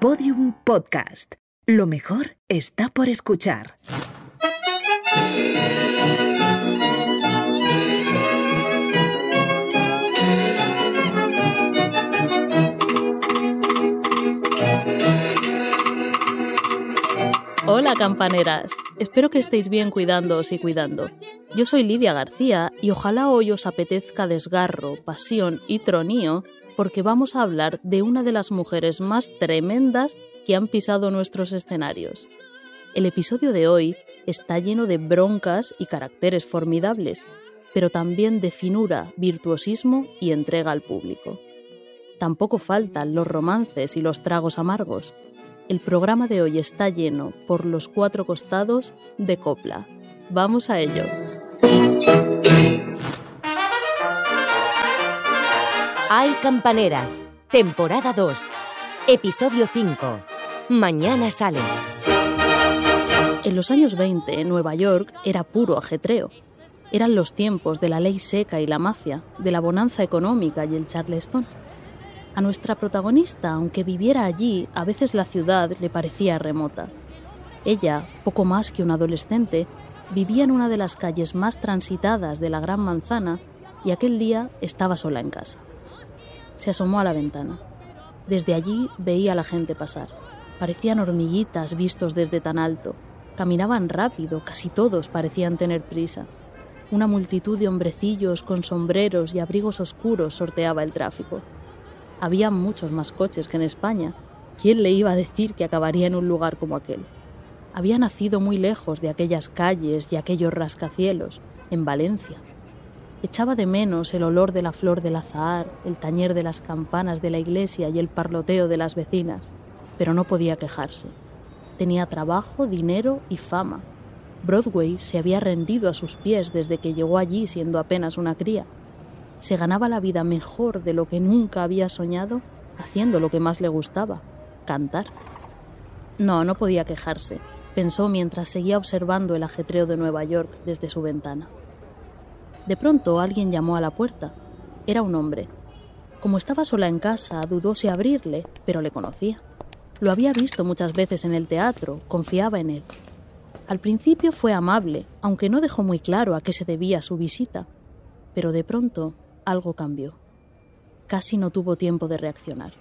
Podium Podcast. Lo mejor está por escuchar. Hola campaneras, espero que estéis bien cuidándoos y cuidando. Yo soy Lidia García y ojalá hoy os apetezca desgarro, pasión y tronío porque vamos a hablar de una de las mujeres más tremendas que han pisado nuestros escenarios. El episodio de hoy está lleno de broncas y caracteres formidables, pero también de finura, virtuosismo y entrega al público. Tampoco faltan los romances y los tragos amargos. El programa de hoy está lleno por los cuatro costados de copla. Vamos a ello. Hay Campaneras, temporada 2, episodio 5. Mañana sale. En los años 20, Nueva York era puro ajetreo. Eran los tiempos de la ley seca y la mafia, de la bonanza económica y el charleston. A nuestra protagonista, aunque viviera allí, a veces la ciudad le parecía remota. Ella, poco más que una adolescente, vivía en una de las calles más transitadas de la Gran Manzana y aquel día estaba sola en casa. Se asomó a la ventana. Desde allí veía a la gente pasar. Parecían hormiguitas vistos desde tan alto. Caminaban rápido, casi todos parecían tener prisa. Una multitud de hombrecillos con sombreros y abrigos oscuros sorteaba el tráfico. Había muchos más coches que en España. ¿Quién le iba a decir que acabaría en un lugar como aquel? Había nacido muy lejos de aquellas calles y aquellos rascacielos, en Valencia. Echaba de menos el olor de la flor del azahar, el tañer de las campanas de la iglesia y el parloteo de las vecinas, pero no podía quejarse. Tenía trabajo, dinero y fama. Broadway se había rendido a sus pies desde que llegó allí siendo apenas una cría se ganaba la vida mejor de lo que nunca había soñado haciendo lo que más le gustaba, cantar. No, no podía quejarse, pensó mientras seguía observando el ajetreo de Nueva York desde su ventana. De pronto alguien llamó a la puerta. Era un hombre. Como estaba sola en casa, dudó si abrirle, pero le conocía. Lo había visto muchas veces en el teatro, confiaba en él. Al principio fue amable, aunque no dejó muy claro a qué se debía su visita. Pero de pronto algo cambió. Casi no tuvo tiempo de reaccionar.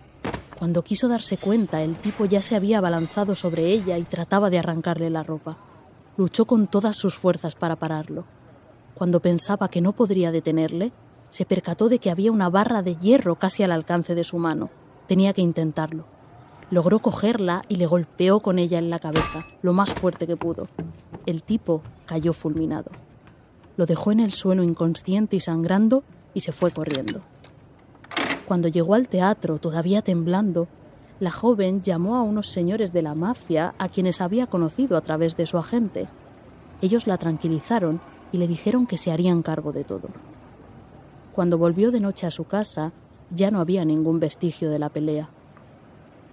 Cuando quiso darse cuenta, el tipo ya se había abalanzado sobre ella y trataba de arrancarle la ropa. Luchó con todas sus fuerzas para pararlo. Cuando pensaba que no podría detenerle, se percató de que había una barra de hierro casi al alcance de su mano. Tenía que intentarlo. Logró cogerla y le golpeó con ella en la cabeza, lo más fuerte que pudo. El tipo cayó fulminado. Lo dejó en el suelo inconsciente y sangrando y se fue corriendo. Cuando llegó al teatro, todavía temblando, la joven llamó a unos señores de la mafia a quienes había conocido a través de su agente. Ellos la tranquilizaron y le dijeron que se harían cargo de todo. Cuando volvió de noche a su casa, ya no había ningún vestigio de la pelea.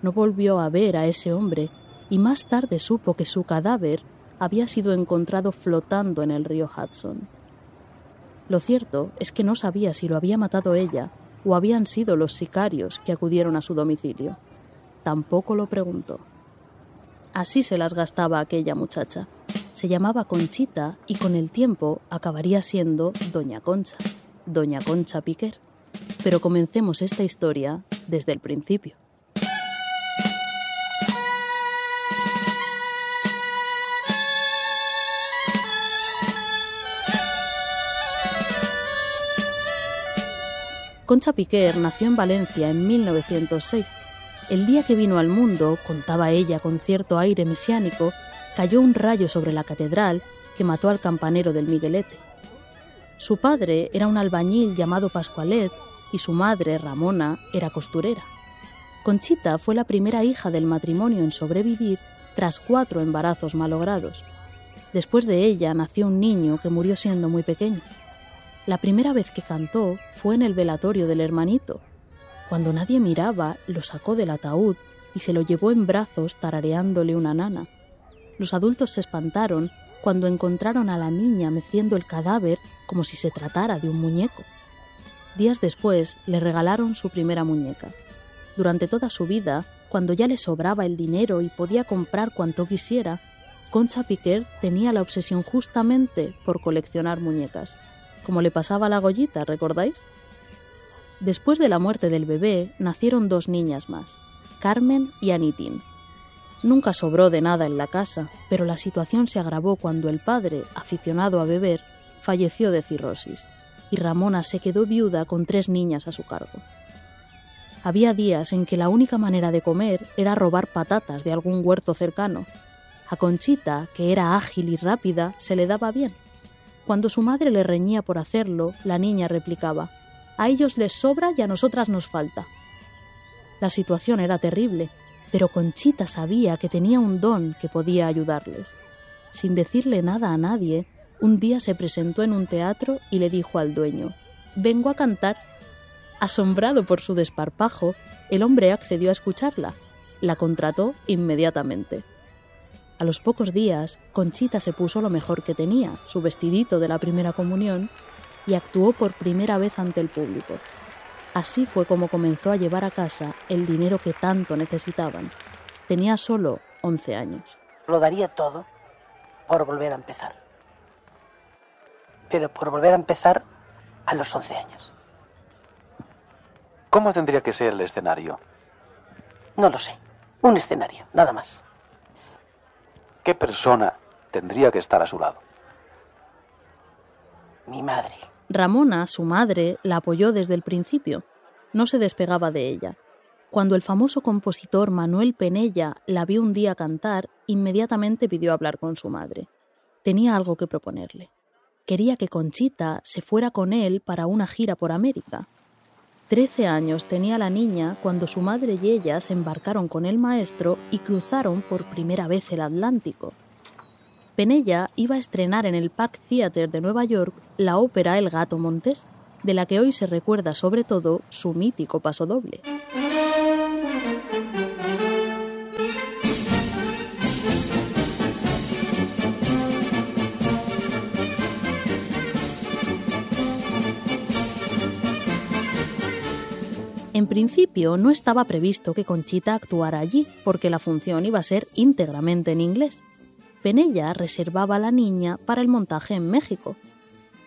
No volvió a ver a ese hombre y más tarde supo que su cadáver había sido encontrado flotando en el río Hudson. Lo cierto es que no sabía si lo había matado ella o habían sido los sicarios que acudieron a su domicilio. Tampoco lo preguntó. Así se las gastaba aquella muchacha. Se llamaba Conchita y con el tiempo acabaría siendo Doña Concha, Doña Concha Piquer. Pero comencemos esta historia desde el principio. Concha Piquer nació en Valencia en 1906. El día que vino al mundo, contaba ella con cierto aire mesiánico, cayó un rayo sobre la catedral que mató al campanero del Miguelete. Su padre era un albañil llamado Pascualet y su madre, Ramona, era costurera. Conchita fue la primera hija del matrimonio en sobrevivir tras cuatro embarazos malogrados. Después de ella nació un niño que murió siendo muy pequeño. La primera vez que cantó fue en el velatorio del hermanito. Cuando nadie miraba, lo sacó del ataúd y se lo llevó en brazos tarareándole una nana. Los adultos se espantaron cuando encontraron a la niña meciendo el cadáver como si se tratara de un muñeco. Días después le regalaron su primera muñeca. Durante toda su vida, cuando ya le sobraba el dinero y podía comprar cuanto quisiera, Concha Piquer tenía la obsesión justamente por coleccionar muñecas, como le pasaba a la Goyita, ¿recordáis? Después de la muerte del bebé, nacieron dos niñas más, Carmen y Anitín. Nunca sobró de nada en la casa, pero la situación se agravó cuando el padre, aficionado a beber, falleció de cirrosis, y Ramona se quedó viuda con tres niñas a su cargo. Había días en que la única manera de comer era robar patatas de algún huerto cercano, a Conchita, que era ágil y rápida, se le daba bien. Cuando su madre le reñía por hacerlo, la niña replicaba, A ellos les sobra y a nosotras nos falta. La situación era terrible, pero Conchita sabía que tenía un don que podía ayudarles. Sin decirle nada a nadie, un día se presentó en un teatro y le dijo al dueño, Vengo a cantar. Asombrado por su desparpajo, el hombre accedió a escucharla. La contrató inmediatamente. A los pocos días, Conchita se puso lo mejor que tenía, su vestidito de la primera comunión, y actuó por primera vez ante el público. Así fue como comenzó a llevar a casa el dinero que tanto necesitaban. Tenía solo 11 años. Lo daría todo por volver a empezar. Pero por volver a empezar a los 11 años. ¿Cómo tendría que ser el escenario? No lo sé. Un escenario, nada más. ¿Qué persona tendría que estar a su lado? Mi madre. Ramona, su madre, la apoyó desde el principio. No se despegaba de ella. Cuando el famoso compositor Manuel Penella la vio un día cantar, inmediatamente pidió hablar con su madre. Tenía algo que proponerle. Quería que Conchita se fuera con él para una gira por América. Trece años tenía la niña cuando su madre y ella se embarcaron con el maestro y cruzaron por primera vez el Atlántico. Penella iba a estrenar en el Park Theater de Nueva York la ópera El gato montés, de la que hoy se recuerda sobre todo su mítico pasodoble. En principio no estaba previsto que Conchita actuara allí, porque la función iba a ser íntegramente en inglés. Penella reservaba a la niña para el montaje en México.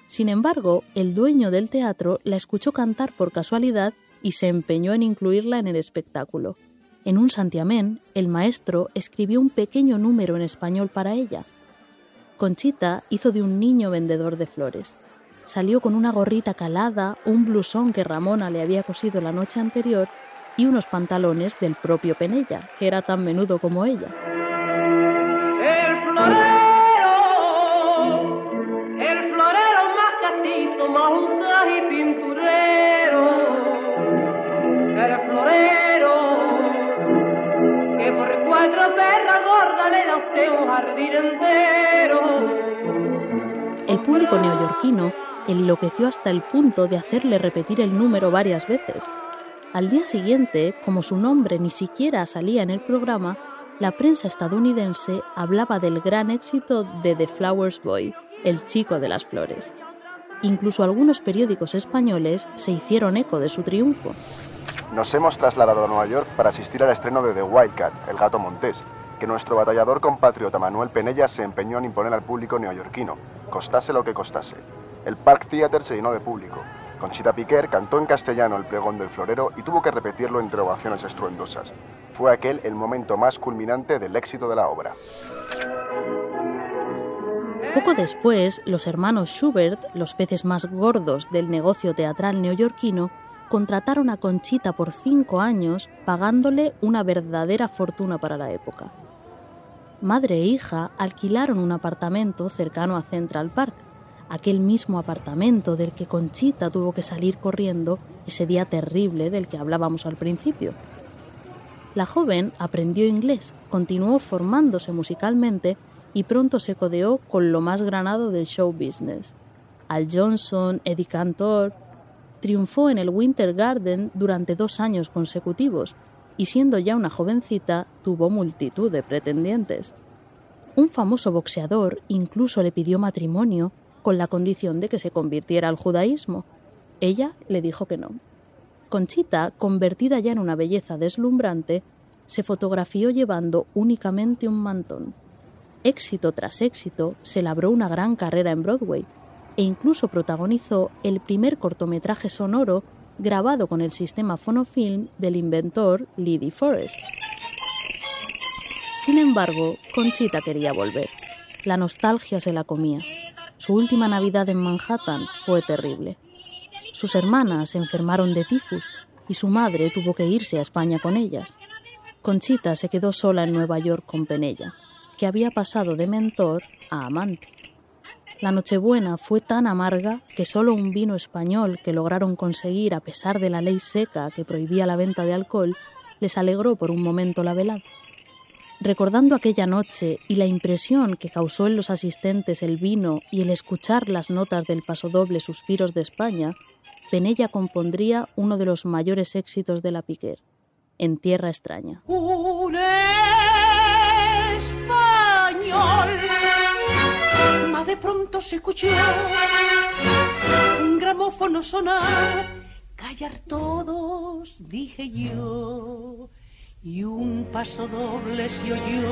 Sin embargo, el dueño del teatro la escuchó cantar por casualidad y se empeñó en incluirla en el espectáculo. En un santiamén, el maestro escribió un pequeño número en español para ella. Conchita hizo de un niño vendedor de flores salió con una gorrita calada, un blusón que Ramona le había cosido la noche anterior y unos pantalones del propio Penella, que era tan menudo como ella. El florero, el florero más castizo, más usado y pinturero. El florero, que por cuatro perras gordas le da usted un jardín entero. El público neoyorquino enloqueció hasta el punto de hacerle repetir el número varias veces. Al día siguiente, como su nombre ni siquiera salía en el programa, la prensa estadounidense hablaba del gran éxito de The Flowers Boy, el chico de las flores. Incluso algunos periódicos españoles se hicieron eco de su triunfo. Nos hemos trasladado a Nueva York para asistir al estreno de The Wildcat, El gato montés, que nuestro batallador compatriota Manuel Penella se empeñó en imponer al público neoyorquino, costase lo que costase. El Park Theater se llenó de público. Conchita Piquer cantó en castellano el pregón del florero y tuvo que repetirlo entre ovaciones estruendosas. Fue aquel el momento más culminante del éxito de la obra. Poco después, los hermanos Schubert, los peces más gordos del negocio teatral neoyorquino, contrataron a Conchita por cinco años, pagándole una verdadera fortuna para la época. Madre e hija alquilaron un apartamento cercano a Central Park, aquel mismo apartamento del que Conchita tuvo que salir corriendo ese día terrible del que hablábamos al principio. La joven aprendió inglés, continuó formándose musicalmente y pronto se codeó con lo más granado del show business. Al Johnson, Eddie Cantor, triunfó en el Winter Garden durante dos años consecutivos y siendo ya una jovencita tuvo multitud de pretendientes. Un famoso boxeador incluso le pidió matrimonio con la condición de que se convirtiera al judaísmo. Ella le dijo que no. Conchita, convertida ya en una belleza deslumbrante, se fotografió llevando únicamente un mantón. Éxito tras éxito, se labró una gran carrera en Broadway e incluso protagonizó el primer cortometraje sonoro grabado con el sistema fonofilm del inventor Lydie Forrest. Sin embargo, Conchita quería volver. La nostalgia se la comía. Su última Navidad en Manhattan fue terrible. Sus hermanas se enfermaron de tifus y su madre tuvo que irse a España con ellas. Conchita se quedó sola en Nueva York con Penella, que había pasado de mentor a amante. La Nochebuena fue tan amarga que solo un vino español que lograron conseguir a pesar de la ley seca que prohibía la venta de alcohol les alegró por un momento la velada. Recordando aquella noche y la impresión que causó en los asistentes el vino y el escuchar las notas del pasodoble Suspiros de España, Penella compondría uno de los mayores éxitos de la Piquer, En Tierra Extraña. Un español. Mas de pronto se escuchó un gramófono sonar. Callar todos, dije yo. Y un paso doble se oyó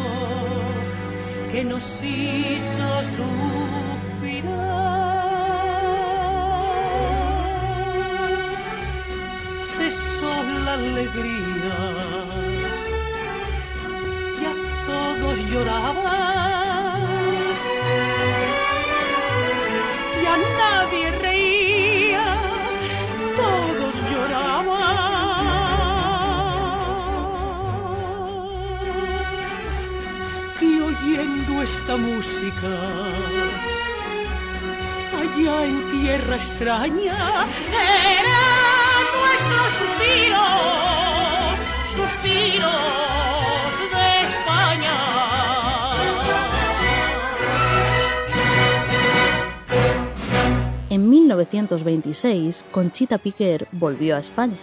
que nos hizo suspirar. Cesó la alegría y a todos lloraban y a nadie esta música allá en tierra extraña eran nuestros suspiros, suspiros de España. En 1926, Conchita Piquer volvió a España.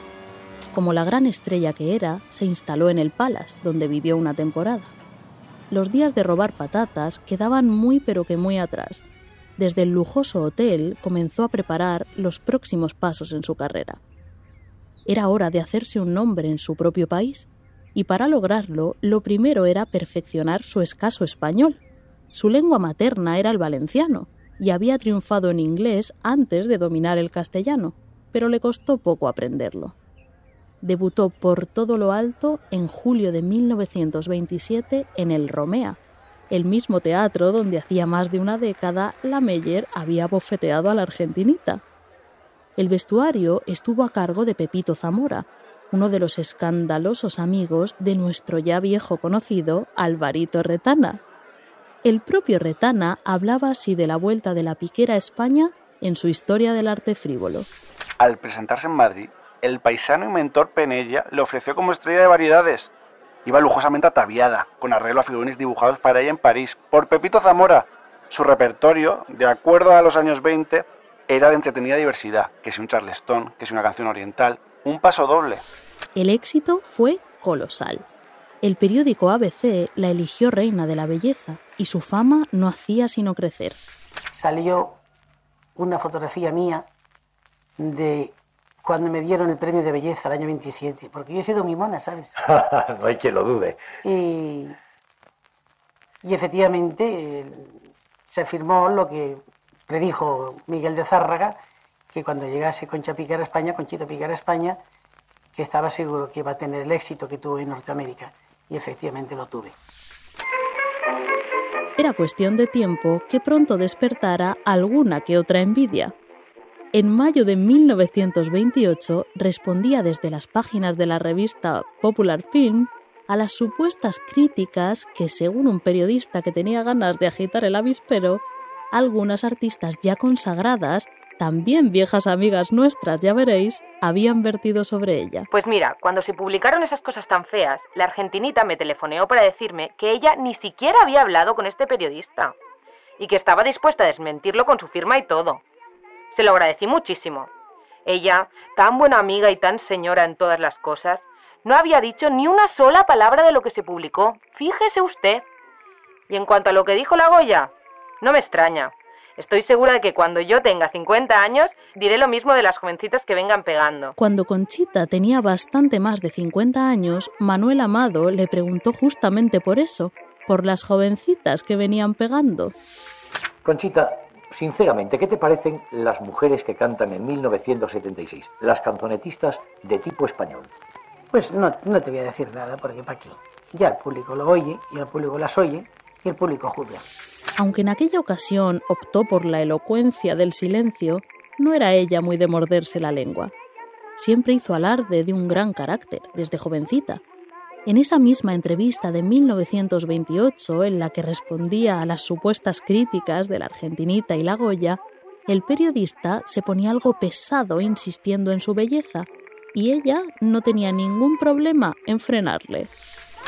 Como la gran estrella que era, se instaló en el Palace, donde vivió una temporada. Los días de robar patatas quedaban muy pero que muy atrás. Desde el lujoso hotel comenzó a preparar los próximos pasos en su carrera. Era hora de hacerse un nombre en su propio país, y para lograrlo, lo primero era perfeccionar su escaso español. Su lengua materna era el valenciano, y había triunfado en inglés antes de dominar el castellano, pero le costó poco aprenderlo. Debutó por todo lo alto en julio de 1927 en el Romea, el mismo teatro donde hacía más de una década la Meyer había bofeteado a la argentinita. El vestuario estuvo a cargo de Pepito Zamora, uno de los escandalosos amigos de nuestro ya viejo conocido Alvarito Retana. El propio Retana hablaba así de la vuelta de la piquera a España en su historia del arte frívolo. Al presentarse en Madrid, el paisano y mentor Penella le ofreció como estrella de variedades. Iba lujosamente ataviada, con arreglo a figurines dibujados para ella en París, por Pepito Zamora. Su repertorio, de acuerdo a los años 20, era de entretenida diversidad, que si un charleston, que si una canción oriental, un paso doble. El éxito fue colosal. El periódico ABC la eligió reina de la belleza y su fama no hacía sino crecer. Salió una fotografía mía de cuando me dieron el premio de belleza el año 27, porque yo he sido mi mona, ¿sabes? no hay quien lo dude. Y, y efectivamente eh, se afirmó lo que predijo Miguel de Zárraga, que cuando llegase Concha Piquer a España, Conchito Piquer a España, que estaba seguro que iba a tener el éxito que tuvo en Norteamérica. Y efectivamente lo tuve. Era cuestión de tiempo que pronto despertara alguna que otra envidia. En mayo de 1928 respondía desde las páginas de la revista Popular Film a las supuestas críticas que, según un periodista que tenía ganas de agitar el avispero, algunas artistas ya consagradas, también viejas amigas nuestras, ya veréis, habían vertido sobre ella. Pues mira, cuando se publicaron esas cosas tan feas, la argentinita me telefoneó para decirme que ella ni siquiera había hablado con este periodista y que estaba dispuesta a desmentirlo con su firma y todo. Se lo agradecí muchísimo. Ella, tan buena amiga y tan señora en todas las cosas, no había dicho ni una sola palabra de lo que se publicó. Fíjese usted. Y en cuanto a lo que dijo la Goya, no me extraña. Estoy segura de que cuando yo tenga 50 años diré lo mismo de las jovencitas que vengan pegando. Cuando Conchita tenía bastante más de 50 años, Manuel Amado le preguntó justamente por eso, por las jovencitas que venían pegando. Conchita, sinceramente, ¿qué te parecen las mujeres que cantan en 1976? Las canzonetistas de tipo español. Pues no, no te voy a decir nada, porque para aquí. Ya el público lo oye, y el público las oye, y el público juzga. Aunque en aquella ocasión optó por la elocuencia del silencio, no era ella muy de morderse la lengua. Siempre hizo alarde de un gran carácter, desde jovencita. En esa misma entrevista de 1928, en la que respondía a las supuestas críticas de la Argentinita y la Goya, el periodista se ponía algo pesado insistiendo en su belleza, y ella no tenía ningún problema en frenarle.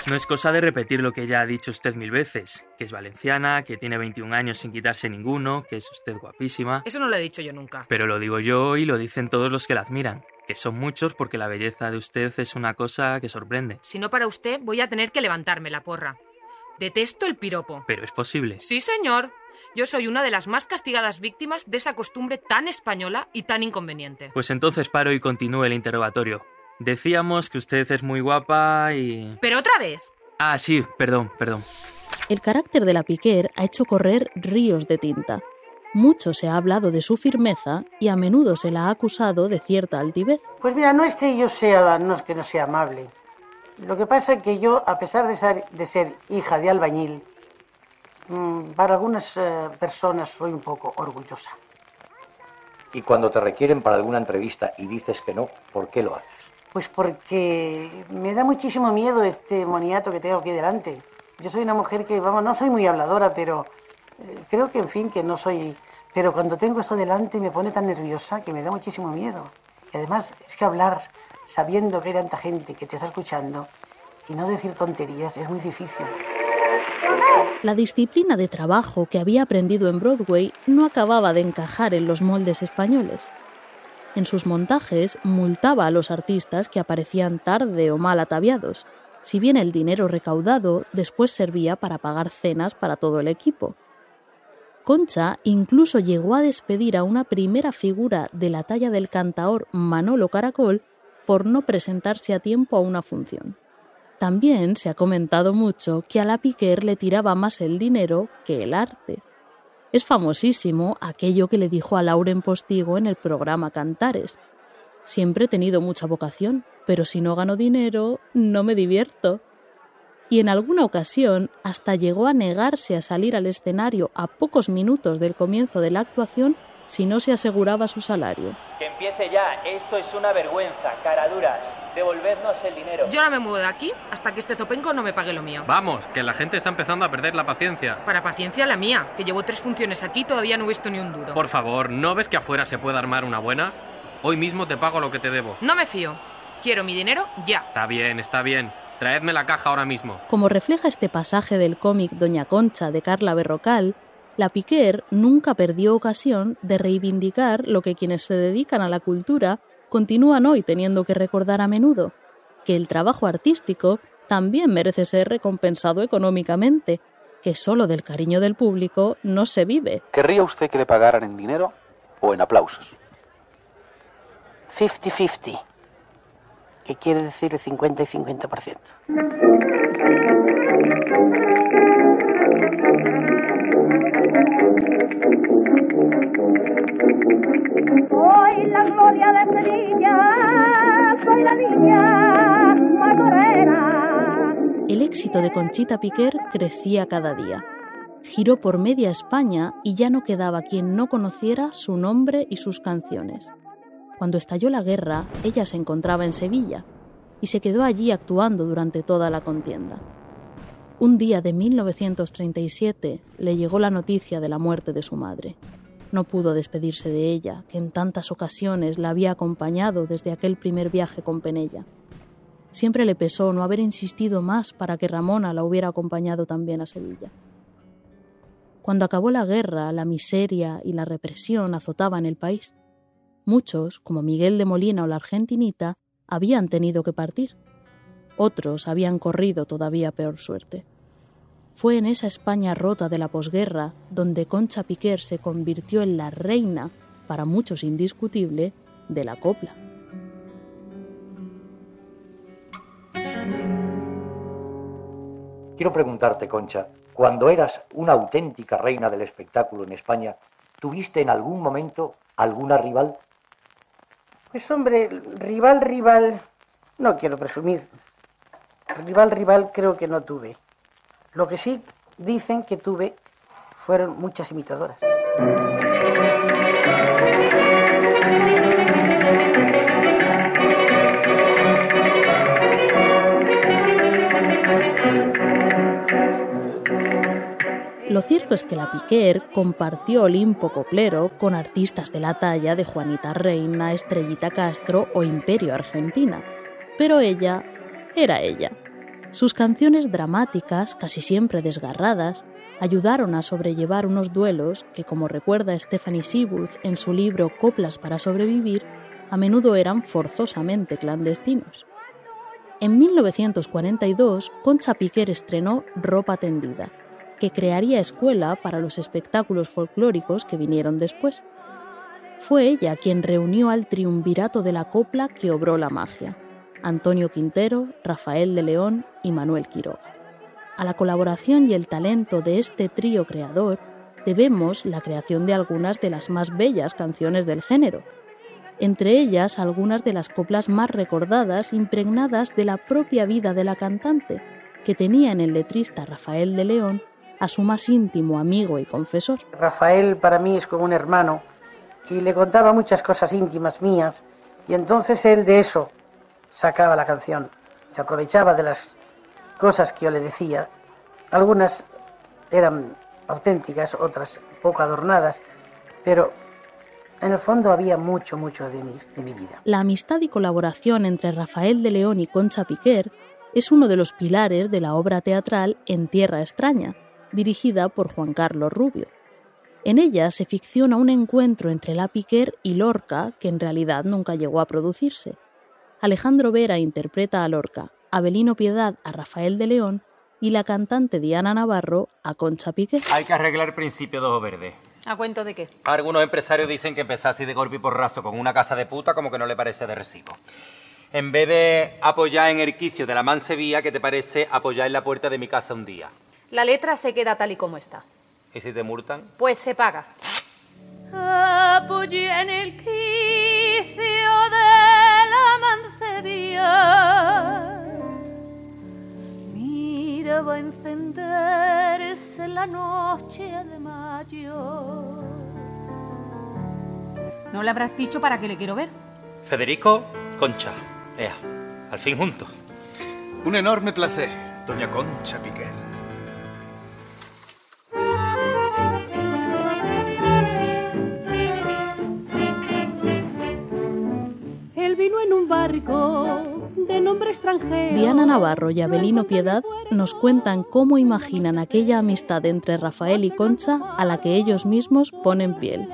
No es cosa de repetir lo que ya ha dicho usted mil veces, que es valenciana, que tiene 21 años sin quitarse ninguno, que es usted guapísima. Eso no lo he dicho yo nunca. Pero lo digo yo y lo dicen todos los que la admiran, que son muchos porque la belleza de usted es una cosa que sorprende. Si no para usted, voy a tener que levantarme la porra. Detesto el piropo. Pero es posible. Sí, señor. Yo soy una de las más castigadas víctimas de esa costumbre tan española y tan inconveniente. Pues entonces paro y continúe el interrogatorio. Decíamos que usted es muy guapa y... Pero otra vez. Ah, sí, perdón, perdón. El carácter de la Piquer ha hecho correr ríos de tinta. Mucho se ha hablado de su firmeza y a menudo se la ha acusado de cierta altivez. Pues mira, no es que yo sea, no es que no sea amable. Lo que pasa es que yo, a pesar de ser, de ser hija de albañil, mm, para algunas eh, personas soy un poco orgullosa. Y cuando te requieren para alguna entrevista y dices que no, ¿por qué lo haces? Pues porque me da muchísimo miedo este moniato que tengo aquí delante. Yo soy una mujer que, vamos, no soy muy habladora, pero creo que, en fin, que no soy... Pero cuando tengo esto delante me pone tan nerviosa que me da muchísimo miedo. Y además es que hablar sabiendo que hay tanta gente que te está escuchando y no decir tonterías es muy difícil. La disciplina de trabajo que había aprendido en Broadway no acababa de encajar en los moldes españoles. En sus montajes multaba a los artistas que aparecían tarde o mal ataviados, si bien el dinero recaudado después servía para pagar cenas para todo el equipo. Concha incluso llegó a despedir a una primera figura de la talla del cantaor Manolo Caracol por no presentarse a tiempo a una función. También se ha comentado mucho que a la Piquer le tiraba más el dinero que el arte. Es famosísimo aquello que le dijo a Lauren Postigo en el programa Cantares. Siempre he tenido mucha vocación, pero si no gano dinero, no me divierto. Y en alguna ocasión hasta llegó a negarse a salir al escenario a pocos minutos del comienzo de la actuación si no se aseguraba su salario. Que empiece ya, esto es una vergüenza, caraduras. Devolvednos el dinero. Yo no me muevo de aquí hasta que este zopenco no me pague lo mío. Vamos, que la gente está empezando a perder la paciencia. Para paciencia la mía, que llevo tres funciones aquí y todavía no he visto ni un duro. Por favor, ¿no ves que afuera se puede armar una buena? Hoy mismo te pago lo que te debo. No me fío. Quiero mi dinero ya. Está bien, está bien. Traedme la caja ahora mismo. Como refleja este pasaje del cómic Doña Concha de Carla Berrocal, la Piquer nunca perdió ocasión de reivindicar lo que quienes se dedican a la cultura continúan hoy teniendo que recordar a menudo, que el trabajo artístico también merece ser recompensado económicamente, que solo del cariño del público no se vive. ¿Querría usted que le pagaran en dinero o en aplausos? 50-50, que quiere decir el 50 y 50%. Soy la gloria de Sevilla, soy la niña matorera. El éxito de Conchita Piquer crecía cada día. Giró por media España y ya no quedaba quien no conociera su nombre y sus canciones. Cuando estalló la guerra, ella se encontraba en Sevilla y se quedó allí actuando durante toda la contienda. Un día de 1937 le llegó la noticia de la muerte de su madre. No pudo despedirse de ella, que en tantas ocasiones la había acompañado desde aquel primer viaje con Penella. Siempre le pesó no haber insistido más para que Ramona la hubiera acompañado también a Sevilla. Cuando acabó la guerra, la miseria y la represión azotaban el país. Muchos, como Miguel de Molina o la Argentinita, habían tenido que partir. Otros habían corrido todavía peor suerte. fue en esa España rota de la posguerra donde Concha Piquer se convirtió en la reina, para muchos indiscutible, de la copla. Quiero preguntarte, Concha, cuando eras una auténtica reina del espectáculo en España, ¿tuviste en algún momento alguna rival? Pues hombre, rival, rival, no quiero presumir. Rival, rival creo que no tuve. Lo que sí dicen que tuve fueron muchas imitadoras. Lo cierto es que la Piquer compartió Olimpo Coplero con artistas de la talla de Juanita Reina, Estrellita Castro o Imperio Argentina. Pero ella era ella. Sus canciones dramáticas, casi siempre desgarradas, ayudaron a sobrellevar unos duelos que, como recuerda Stephanie Seaworth en su libro Coplas para sobrevivir, a menudo eran forzosamente clandestinos. En 1942, Concha Piquer estrenó Ropa Tendida, que crearía escuela para los espectáculos folclóricos que vinieron después. Fue ella quien reunió al triunvirato de la copla que obró la magia, Antonio Quintero, Rafael de León y Manuel Quiroga. A la colaboración y el talento de este trío creador debemos la creación de algunas de las más bellas canciones del género, entre ellas algunas de las coplas más recordadas impregnadas de la propia vida de la cantante, que tenía en el letrista Rafael de León a su más íntimo amigo y confesor. Rafael para mí es como un hermano y le contaba muchas cosas íntimas mías y entonces él de eso sacaba la canción. Se aprovechaba de las cosas que yo le decía. Algunas eran auténticas, otras poco adornadas, pero en el fondo había mucho, mucho de mi, de mi vida. La amistad y colaboración entre Rafael de León y Concha Piquer es uno de los pilares de la obra teatral En Tierra Extraña, dirigida por Juan Carlos Rubio. En ella se ficciona un encuentro entre la Piquer y Lorca que en realidad nunca llegó a producirse. Alejandro Vera interpreta a Lorca, Abelino Piedad a Rafael de León y la cantante Diana Navarro a Concha Piquer. Hay que arreglar el principio de ojo verde. ¿A cuento de qué? Algunos empresarios dicen que empezar así de golpe y porrazo con una casa de puta como que no le parece de recibo. En vez de apoyar en el quicio de la mansevía, ¿qué te parece apoyar en la puerta de mi casa un día? La letra se queda tal y como está. ¿Y si te multan? Pues se paga. Apoyé en el quicio de la mancebía. Mira, va a encenderse la noche de mayo. ¿No le habrás dicho para qué le quiero ver? Federico, Concha. Ea, al fin juntos. Un enorme placer, doña Concha Piquer. Barco de nombre extranjero. Diana Navarro y Abelino Piedad nos cuentan cómo imaginan aquella amistad entre Rafael y Concha a la que ellos mismos ponen piel.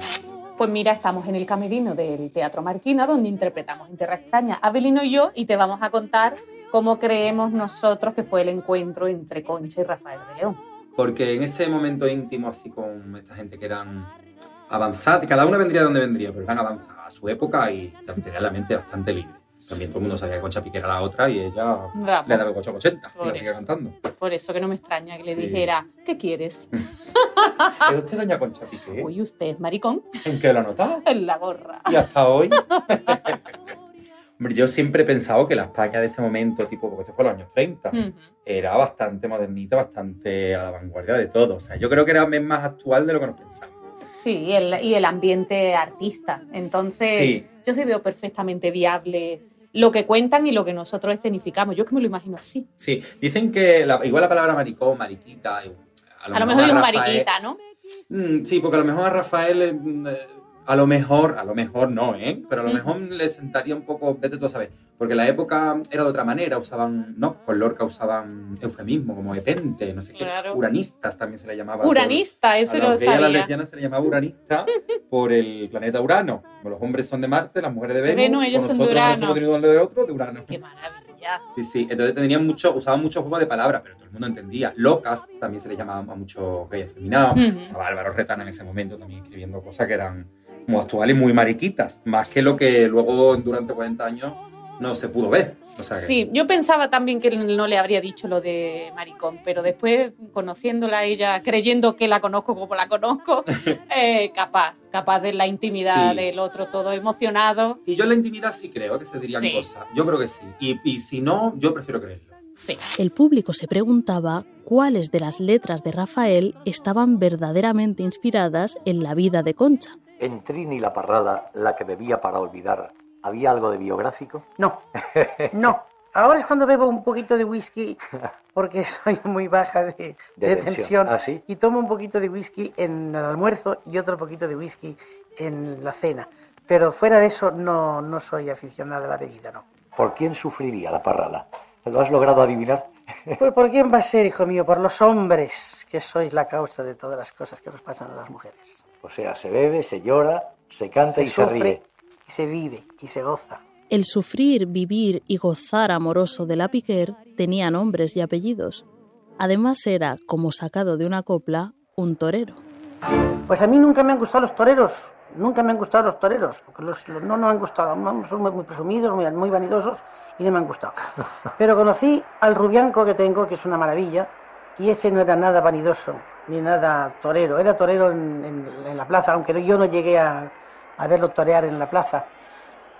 Pues mira, estamos en el camerino del Teatro Marquina, donde interpretamos en Tierra Extraña Abelino y yo, y te vamos a contar cómo creemos nosotros que fue el encuentro entre Concha y Rafael de León. Porque en ese momento íntimo, así con esta gente que eran avanzadas, cada una vendría de donde vendría, pero eran avanzadas a su época y tenían la mente bastante libre. También todo el mundo sabía que Concha Piquer era la otra y ella Vamos. le daba 8 80 y la sigue cantando. Por eso que no me extraña que le Sí. dijera, ¿qué quieres? ¿Es usted doña Concha Piquer? Hoy usted es maricón ¿En qué lo notado? en la gorra. Y hasta hoy. Hombre, yo siempre he pensado que la España de ese momento, tipo, porque esto fue los años 30, Ujú. era bastante modernita, bastante a la vanguardia de todo. O sea, yo creo que era más actual de lo que nos pensamos. Sí, y el, y el ambiente artista. Entonces, Sí. yo sí veo perfectamente viable lo que cuentan y lo que nosotros escenificamos. Yo es que me lo imagino así. Sí, dicen que la- igual la palabra maricón, mariquita, a lo, A lo mejor digo Rafael- mariquita, ¿no? Mm, sí, porque a lo mejor a Rafael, eh, mm, eh, a lo mejor, a lo mejor no, ¿eh? Pero a lo Ujú. mejor le sentaría un poco, vete tú a saber, porque la época era de otra manera, usaban, no, con Lorca usaban eufemismo, como epente, no sé qué, Claro. uranistas también se le llamaba. por- Uranista, eso a no lo y a las sabía. lesbianas se le llamaba uranista por el planeta Urano. Como los hombres son de Marte, las mujeres de Venus, Venus, ellos son de nosotros no Urano. somos de uno de otro, de Urano. Qué maravilla. Sí, sí. Entonces tenían mucho, usaban mucho juego de palabras, pero todo el mundo entendía. Locas también se les llamaba a muchos gays afeminados. Ujú. Estaba Álvaro Retana en ese momento también escribiendo cosas que eran muy actuales y muy mariquitas. Más que lo que luego durante 40 años no se pudo ver. O sea que- Sí, yo pensaba también que él no le habría dicho lo de maricón, pero después, conociéndola a ella, creyendo que la conozco como la conozco, eh, capaz, capaz de la intimidad Sí. del otro, todo emocionado. Y yo en la intimidad sí creo que se dirían Sí. cosas. Yo creo que sí. Y, y si no, yo prefiero creerlo. Sí. El público se preguntaba cuáles de las letras de Rafael estaban verdaderamente inspiradas en la vida de Concha. En Trini la Parrada, la que bebía para olvidar, ¿había algo de biográfico? No, no. Ahora es cuando bebo un poquito de whisky porque soy muy baja de, De de tensión. tensión ¿Ah, sí? y tomo un poquito de whisky en el almuerzo y otro poquito de whisky en la cena. Pero fuera de eso no, no soy aficionada a la bebida, no. ¿Por quién sufriría la Parrada? ¿Lo has logrado adivinar? Pues ¿por quién va a ser, hijo mío? Por los hombres, que sois la causa de todas las cosas que nos pasan a las mujeres. O sea, se bebe, se llora, se canta y se ríe. y se vive y se goza. El sufrir, vivir y gozar amoroso de la Piquer tenía nombres y apellidos. Además era, como sacado de una copla, un torero. Pues a mí nunca me han gustado los toreros, nunca me han gustado los toreros, porque los, los- no, no me han gustado, son muy, muy presumidos, muy, muy vanidosos y no me han gustado. Pero conocí al rubianco que tengo, que es una maravilla, y ese no era nada vanidoso, ni nada torero, era torero en, en- en la plaza, aunque yo no llegué a, a verlo torear en la plaza,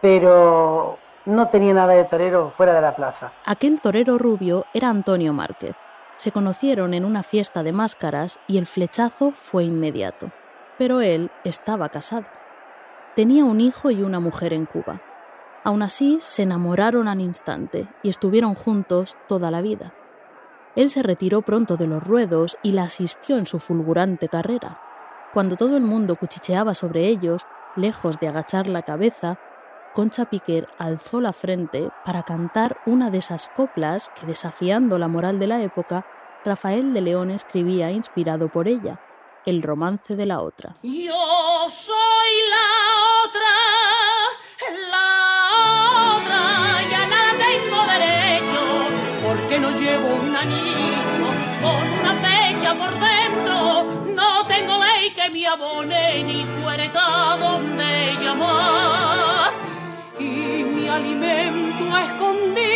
pero no tenía nada de torero fuera de la plaza. Aquel torero rubio era Antonio Márquez. Se conocieron en una fiesta de máscaras y el flechazo fue inmediato. Pero él estaba casado. Tenía un hijo y una mujer en Cuba. Aún así, se enamoraron al instante y estuvieron juntos toda la vida. Él se retiró pronto de los ruedos y la asistió en su fulgurante carrera. Cuando todo el mundo cuchicheaba sobre ellos, lejos de agachar la cabeza, Concha Piquer alzó la frente para cantar una de esas coplas que, desafiando la moral de la época, Rafael de León escribía inspirado por ella, el romance de la otra. Yo soy la otra, la otra, ya nada tengo derecho, porque no llevo un anillo con una fecha por dentro, no tengo ley que me abone ni puerta donde llamar, y mi alimento a escondida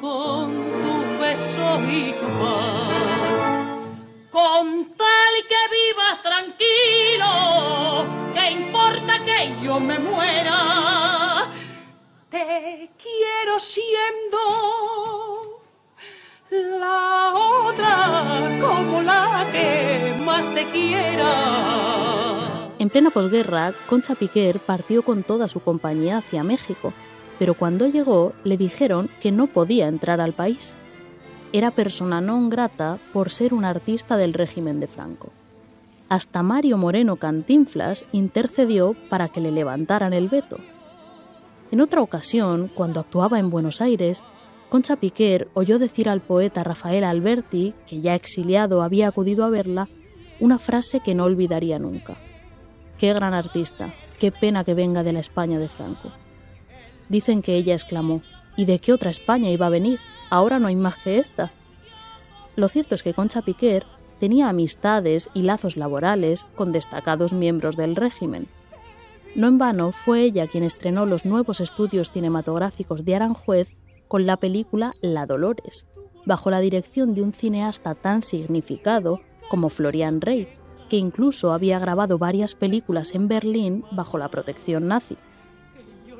con tu beso y tu paz. Con tal que vivas tranquilo, ¿qué importa que yo me muera? Te quiero siendo la otra como la que más te quiera. En plena posguerra, Concha Piquer partió con toda su compañía hacia México, pero cuando llegó le dijeron que no podía entrar al país. Era persona non grata por ser un artista del régimen de Franco. Hasta Mario Moreno Cantinflas intercedió para que le levantaran el veto. En otra ocasión, cuando actuaba en Buenos Aires, Concha Piquer oyó decir al poeta Rafael Alberti, que ya exiliado había acudido a verla, una frase que no olvidaría nunca. Qué gran artista, qué pena que venga de la España de Franco. Dicen que ella exclamó, ¿y de qué otra España iba a venir? Ahora no hay más que esta. Lo cierto es que Concha Piquer tenía amistades y lazos laborales con destacados miembros del régimen. No en vano fue ella quien estrenó los nuevos estudios cinematográficos de Aranjuez con la película La Dolores, bajo la dirección de un cineasta tan significado como Florian Rey, que incluso había grabado varias películas en Berlín bajo la protección nazi.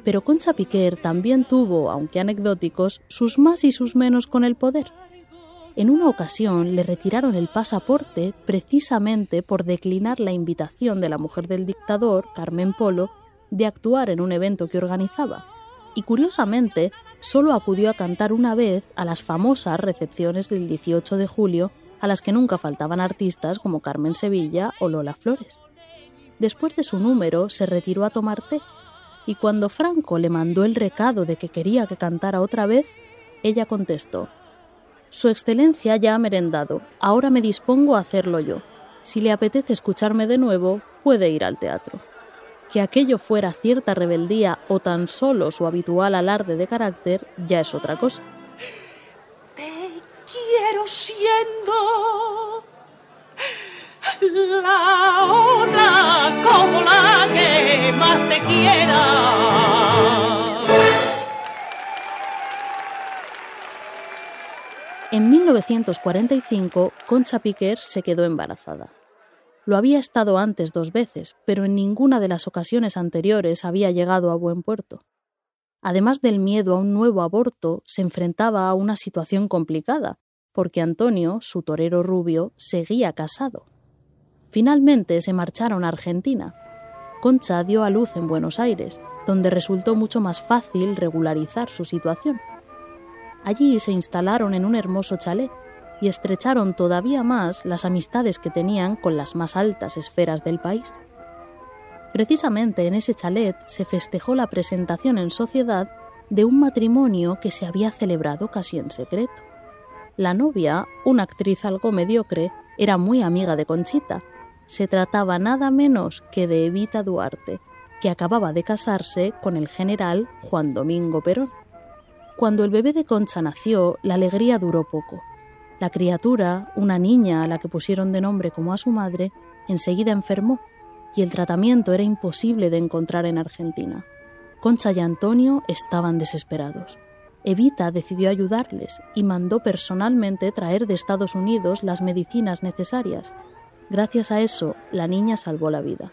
Pero Concha Piquer también tuvo, aunque anecdóticos, sus más y sus menos con el poder. En una ocasión le retiraron el pasaporte precisamente por declinar la invitación de la mujer del dictador, Carmen Polo, de actuar en un evento que organizaba. Y curiosamente, solo acudió a cantar una vez a las famosas recepciones del 18 de julio, a las que nunca faltaban artistas como Carmen Sevilla o Lola Flores. Después de su número, se retiró a tomar té, y cuando Franco le mandó el recado de que quería que cantara otra vez, ella contestó Su Excelencia ya ha merendado, ahora me dispongo a hacerlo yo. Si le apetece escucharme de nuevo, puede ir al teatro. Que aquello fuera cierta rebeldía o tan solo su habitual alarde de carácter ya es otra cosa. quiero siendo la otra como la que más te quiera. En 1945, Concha Piquer se quedó embarazada. Lo había estado antes dos veces, pero en ninguna de las ocasiones anteriores había llegado a buen puerto. Además del miedo a un nuevo aborto, se enfrentaba a una situación complicada, porque Antonio, su torero rubio, seguía casado. Finalmente se marcharon a Argentina. Concha dio a luz en Buenos Aires, donde resultó mucho más fácil regularizar su situación. Allí se instalaron en un hermoso chalet y estrecharon todavía más las amistades que tenían con las más altas esferas del país. Precisamente en ese chalet se festejó la presentación en sociedad de un matrimonio que se había celebrado casi en secreto. La novia, una actriz algo mediocre, era muy amiga de Conchita. Se trataba nada menos que de Evita Duarte, que acababa de casarse con el general Juan Domingo Perón. Cuando el bebé de Concha nació, la alegría duró poco. La criatura, una niña a la que pusieron de nombre como a su madre, enseguida enfermó y el tratamiento era imposible de encontrar en Argentina. Concha y Antonio estaban desesperados. Evita decidió ayudarles y mandó personalmente traer de Estados Unidos las medicinas necesarias. Gracias a eso, la niña salvó la vida.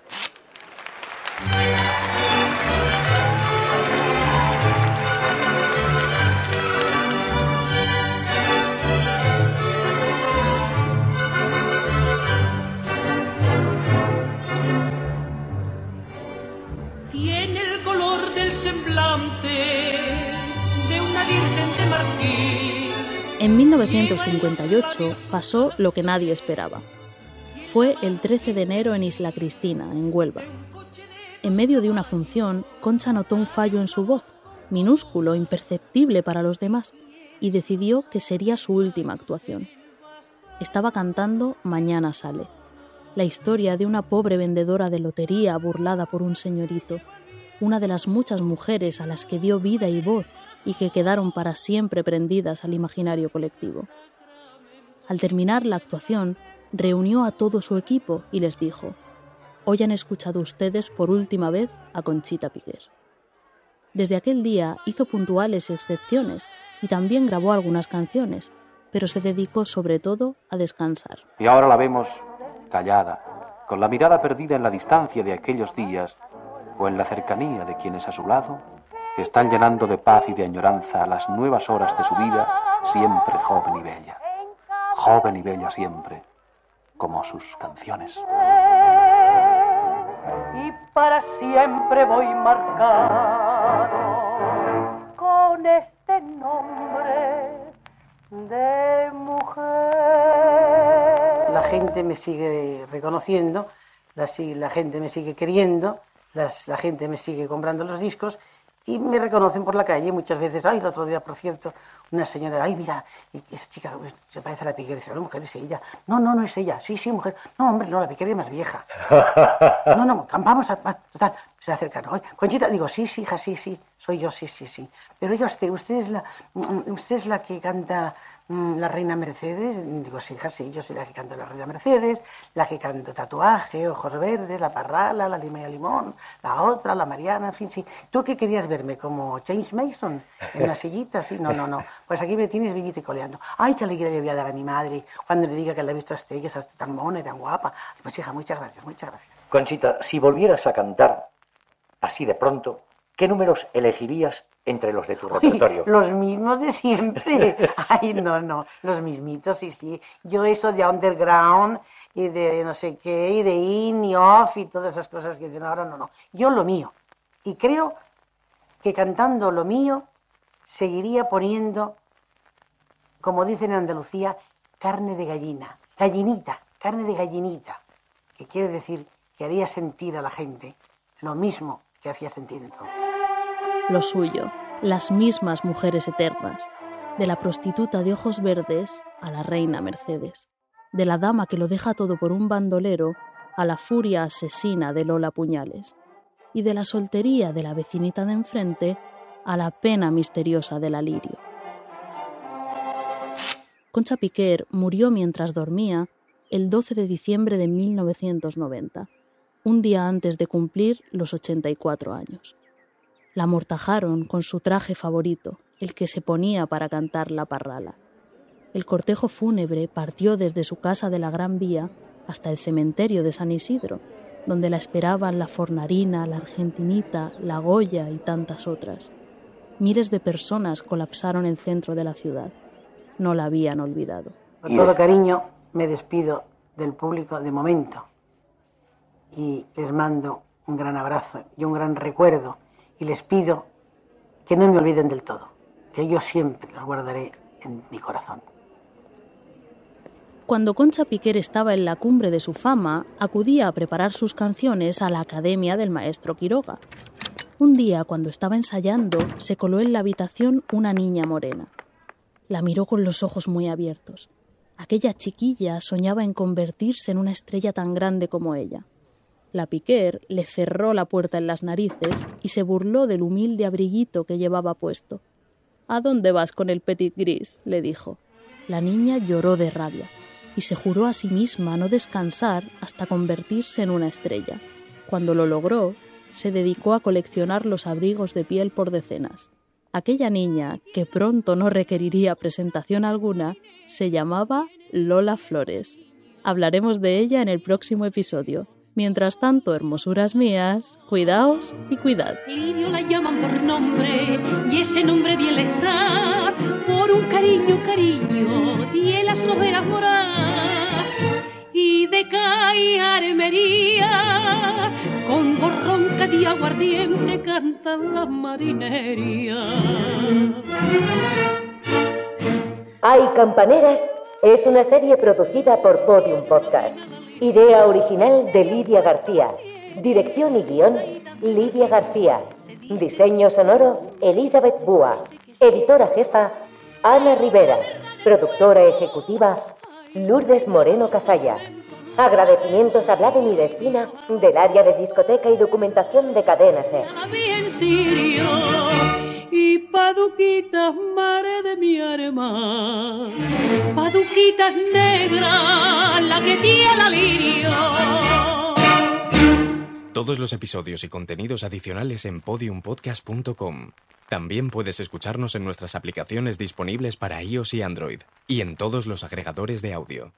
Tiene el color del semblante de una virgen de marfil. En 1958 pasó lo que nadie esperaba. Fue el 13 de enero en Isla Cristina, en Huelva. En medio de una función, Concha notó un fallo en su voz, minúsculo, imperceptible para los demás, y decidió que sería su última actuación. Estaba cantando Mañana sale, la historia de una pobre vendedora de lotería burlada por un señorito, una de las muchas mujeres a las que dio vida y voz y que quedaron para siempre prendidas al imaginario colectivo. Al terminar la actuación, reunió a todo su equipo y les dijo, Hoy han escuchado ustedes por última vez a Conchita Piquer. Desde aquel día hizo puntuales excepciones y también grabó algunas canciones, pero se dedicó sobre todo a descansar. Y ahora la vemos callada, con la mirada perdida en la distancia de aquellos días o en la cercanía de quienes a su lado están llenando de paz y de añoranza las nuevas horas de su vida, siempre joven y bella. Joven y bella siempre, como sus canciones. y para siempre voy marcado con este nombre de mujer. La gente me sigue reconociendo, la, gente me sigue queriendo, las- la gente me sigue comprando los discos y me reconocen por la calle muchas veces. Ay, el otro día, por cierto, una señora, ay, mira, y esa chica pues, se parece a la Piquer. Dice, no, mujer, es ella. No, no, no es ella. Sí, sí, mujer. No, hombre, no, la Piquer es más vieja. No, no, vamos a... Total, se acercan. Oye, Conchita, digo, sí, sí, hija, sí, sí, soy yo, sí, sí, sí. Pero oiga usted, usted es la, mm, usted es la que canta mm, la Reina Mercedes. Digo, sí, hija, sí, yo soy la que canto la Reina Mercedes, la que canto Tatuaje, Ojos Verdes, La Parrala, La Lima y el Limón, la otra, la Mariana, en fin, sí. ¿Tú qué querías verme? ¿Como James Mason? ¿En una sillita? Sí, no, no, no. Pues aquí me tienes vivita y coleando. Ay, qué alegría le voy a dar a mi madre cuando le diga que la he visto a usted, que es tan mona y tan guapa. Pues hija, muchas gracias, muchas gracias. Conchita, si volvieras a cantar así de pronto, ¿qué números elegirías entre los de tu repertorio? Los mismos de siempre. Ay, no, no, los mismitos, sí, sí. Yo eso de underground y de no sé qué, y de in y off y todas esas cosas que dicen ahora, no, no. Yo lo mío. Y creo que cantando lo mío seguiría poniendo, como dicen en Andalucía, carne de gallina, gallinita, carne de gallinita, que quiere decir que haría sentir a la gente lo mismo que hacía sentir entonces. Lo suyo, las mismas mujeres eternas, de la prostituta de ojos verdes a la reina Mercedes, de la dama que lo deja todo por un bandolero a la furia asesina de Lola Puñales, y de la soltería de la vecinita de enfrente a la pena misteriosa del alirio. Concha Piquer murió mientras dormía el 12 de diciembre de 1990, un día antes de cumplir los 84 años. La amortajaron con su traje favorito, el que se ponía para cantar la parrala. El cortejo fúnebre partió desde su casa de la Gran Vía hasta el cementerio de San Isidro, donde la esperaban la Fornarina, la Argentinita, la Goya y tantas otras. Miles de personas colapsaron el centro de la ciudad. No la habían olvidado. Con todo cariño me despido del público de momento y les mando un gran abrazo y un gran recuerdo y les pido que no me olviden del todo, que yo siempre los guardaré en mi corazón. Cuando Concha Piquer estaba en la cumbre de su fama, acudía a preparar sus canciones a la academia del maestro Quiroga. Un día, cuando estaba ensayando, se coló en la habitación una niña morena. La miró con los ojos muy abiertos. Aquella chiquilla soñaba en convertirse en una estrella tan grande como ella. La Piquer le cerró la puerta en las narices y se burló del humilde abriguito que llevaba puesto. ¿A dónde vas con el petit gris? le dijo. La niña lloró de rabia y se juró a sí misma no descansar hasta convertirse en una estrella. Cuando lo logró, se dedicó a coleccionar los abrigos de piel por decenas. Aquella niña, que pronto no requeriría presentación alguna, se llamaba Lola Flores. Hablaremos de ella en el próximo episodio. Mientras tanto, hermosuras mías, cuidaos y cuidad. Lirio la llaman por nombre y ese nombre bien le está por un cariño, cariño y en las ojeras moradas y de caí armería con borronca de aguardiente cantan las marinerías. Hay Campaneras es una serie producida por Podium Podcast. Idea original de Lidia García. Dirección y guion, Lidia García. Diseño sonoro, Elizabeth Búa. Editora jefa, Ana Rivera. Productora ejecutiva, Lourdes Moreno Cazalla. Agradecimientos a Vladimir Espina del área de discoteca y documentación de Cadena Ser. Y paduquitas mare de mi arma paduquitas negras la que tiene la lirio Todos los episodios y contenidos adicionales en podiumpodcast.com. También puedes escucharnos en nuestras aplicaciones disponibles para iOS y Android y en todos los agregadores de audio.